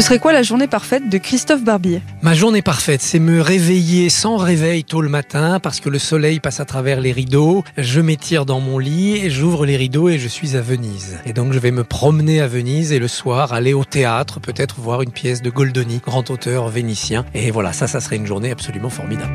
Ce serait quoi la journée parfaite de Christophe Barbier? Ma journée parfaite, c'est me réveiller sans réveil tôt le matin parce que le soleil passe à travers les rideaux. Je m'étire dans mon lit, j'ouvre les rideaux et je suis à Venise. Et donc je vais me promener à Venise et le soir aller au théâtre, peut-être voir une pièce de Goldoni, grand auteur vénitien. Et voilà, ça, ça serait une journée absolument formidable.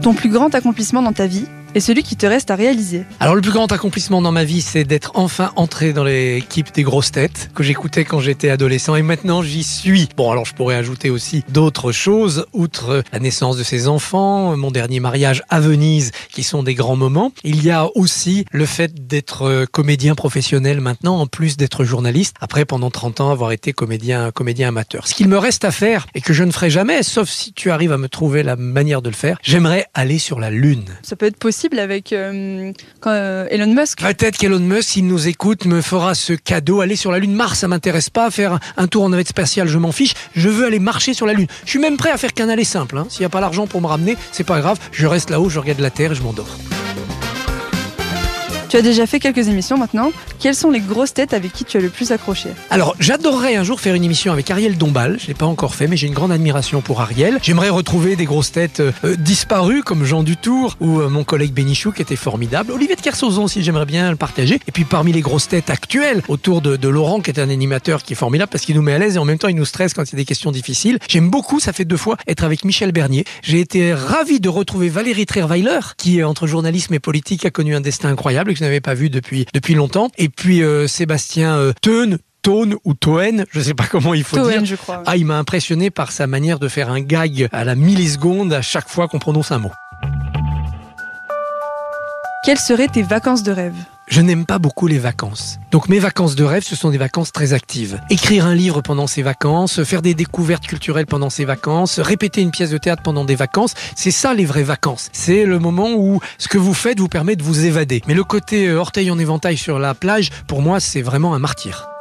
Ton plus grand accomplissement dans ta vie? Et celui qui te reste à réaliser Alors le plus grand accomplissement dans ma vie, c'est d'être enfin entré dans l'équipe des grosses têtes que j'écoutais quand j'étais adolescent et maintenant j'y suis. Bon alors je pourrais ajouter aussi d'autres choses, outre la naissance de ses enfants, mon dernier mariage à Venise, qui sont des grands moments. Il y a aussi le fait d'être comédien professionnel maintenant, en plus d'être journaliste, après pendant 30 ans avoir été comédien, comédien amateur. Ce qu'il me reste à faire et que je ne ferai jamais, sauf si tu arrives à me trouver la manière de le faire, j'aimerais aller sur la Lune. Ça peut être possible avec euh, euh, Elon Musk. Peut-être qu'Elon Musk, s'il nous écoute, me fera ce cadeau. Aller sur la Lune, Mars, ça m'intéresse pas. Faire un tour en navette spatiale, je m'en fiche. Je veux aller marcher sur la Lune. Je suis même prêt à faire qu'un aller simple. Hein. S'il n'y a pas l'argent pour me ramener, c'est pas grave. Je reste là-haut, je regarde la Terre et je m'endors. Tu as déjà fait quelques émissions maintenant. Quelles sont les grosses têtes avec qui tu as le plus accroché Alors, j'adorerais un jour faire une émission avec Ariel Dombal. Je l'ai pas encore fait, mais j'ai une grande admiration pour Ariel. J'aimerais retrouver des grosses têtes euh, disparues comme Jean Dutour ou euh, mon collègue Bénichou qui était formidable. Olivier de Kersauzon aussi, j'aimerais bien le partager. Et puis parmi les grosses têtes actuelles, autour de, Laurent qui est un animateur qui est formidable parce qu'il nous met à l'aise et en même temps il nous stresse quand il des questions difficiles. J'aime beaucoup, ça fait deux fois, être avec Michel Bernier. J'ai été ravi de retrouver Valérie Trierweiler qui, entre journalisme et politique, a connu un destin incroyable je n'avais pas vu depuis, depuis longtemps. Et puis euh, Sébastien euh, Teune, Tone ou Toen, je sais pas comment il faut Toen, dire. je crois. Ah, il m'a impressionné par sa manière de faire un gag à la milliseconde à chaque fois qu'on prononce un mot. Quelles seraient tes vacances de rêve? Je n'aime pas beaucoup les vacances. Donc mes vacances de rêve, ce sont des vacances très actives. Écrire un livre pendant ces vacances, faire des découvertes culturelles pendant ces vacances, répéter une pièce de théâtre pendant des vacances, c'est ça les vraies vacances. C'est le moment où ce que vous faites vous permet de vous évader. Mais le côté euh, orteil en éventail sur la plage, pour moi, c'est vraiment un martyr.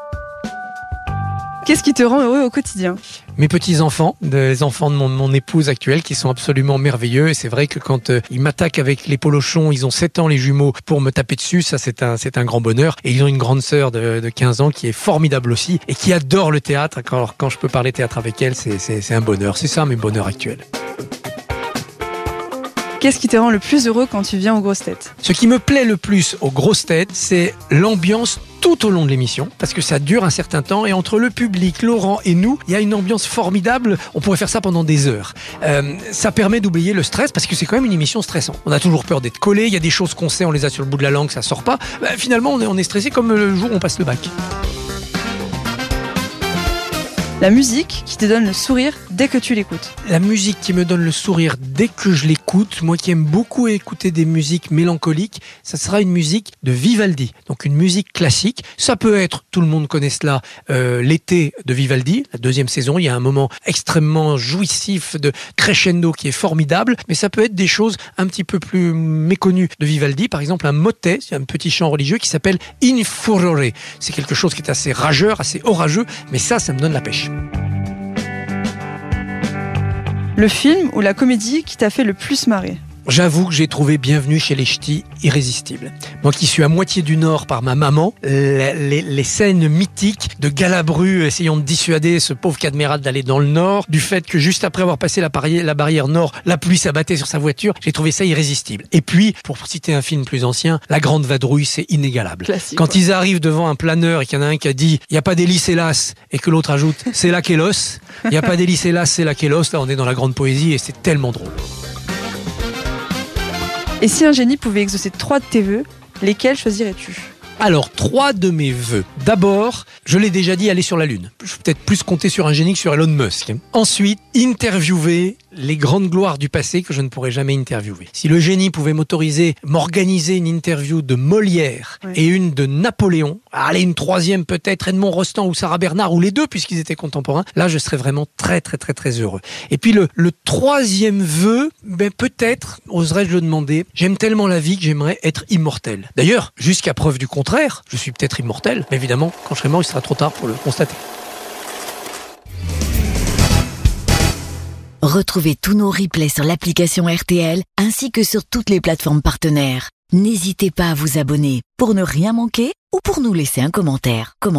Qu'est-ce qui te rend heureux au quotidien? Mes petits-enfants, les enfants de mon, mon, épouse actuelle, qui sont absolument merveilleux. Et c'est vrai que quand euh, ils m'attaquent avec les polochons, ils ont 7 ans les jumeaux, pour me taper dessus, ça c'est un, c'est un grand bonheur. Et ils ont une grande sœur de, de 15 ans qui est formidable aussi et qui adore le théâtre. Alors quand je peux parler théâtre avec elle, c'est, c'est, c'est un bonheur. C'est ça mes bonheurs actuels. Qu'est-ce qui te rend le plus heureux quand tu viens aux grosses têtes? Ce qui me plaît le plus aux grosses têtes, c'est l'ambiance tout au long de l'émission, parce que ça dure un certain temps, et entre le public, Laurent et nous, il y a une ambiance formidable, on pourrait faire ça pendant des heures. Euh, ça permet d'oublier le stress, parce que c'est quand même une émission stressante. On a toujours peur d'être collé, il y a des choses qu'on sait, on les a sur le bout de la langue, ça sort pas. Bah, finalement, on est, on est stressé comme le jour où on passe le bac. La musique qui te donne le sourire dès que tu l'écoutes. La musique qui me donne le sourire dès que je l'écoute, moi qui aime beaucoup écouter des musiques mélancoliques, ça sera une musique de Vivaldi, donc une musique classique. Ça peut être, tout le monde connaît cela, euh, l'été de Vivaldi, la deuxième saison, il y a un moment extrêmement jouissif de crescendo qui est formidable, mais ça peut être des choses un petit peu plus méconnues de Vivaldi, par exemple un motet, c'est un petit chant religieux qui s'appelle In Furore. C'est quelque chose qui est assez rageur, assez orageux, mais ça, ça me donne la pêche. Le film ou la comédie qui t'a fait le plus marrer? J'avoue que j'ai trouvé Bienvenue chez les Ch'tis irrésistible. Moi qui suis à moitié du Nord par ma maman, les, les, les scènes mythiques de Galabru essayant de dissuader ce pauvre Cadméral d'aller dans le Nord, du fait que juste après avoir passé la barrière, la barrière Nord, la pluie s'abattait sur sa voiture, j'ai trouvé ça irrésistible. Et puis, pour citer un film plus ancien, La Grande Vadrouille, c'est inégalable. Classique, Quand ils arrivent devant un planeur et qu'il y en a un qui a dit « il n'y a pas d'hélice hélas » et que l'autre ajoute « c'est la kélos », il n'y a pas d'hélice hélas, c'est la kélos, là on est dans la grande poésie et c'est tellement drôle. Et si un génie pouvait exaucer trois de tes vœux, lesquels choisirais-tu? Alors, trois de mes vœux. D'abord, je l'ai déjà dit, aller sur la Lune. Je vais peut-être plus compter sur un génie que sur Elon Musk. Ensuite, interviewer les grandes gloires du passé que je ne pourrais jamais interviewer. Si le génie pouvait m'autoriser, m'organiser une interview de Molière et une de Napoléon, allez, une troisième peut-être, Edmond Rostand ou Sarah Bernard, ou les deux puisqu'ils étaient contemporains, là je serais vraiment très très très très heureux. Et puis le, le troisième vœu, ben peut-être, oserais-je le demander, j'aime tellement la vie que j'aimerais être immortel. D'ailleurs, jusqu'à preuve du je suis peut-être immortel, mais évidemment, quand je serai mort, il sera trop tard pour le constater. Retrouvez tous nos replays sur l'application RTL ainsi que sur toutes les plateformes partenaires. N'hésitez pas à vous abonner pour ne rien manquer ou pour nous laisser un commentaire. Comment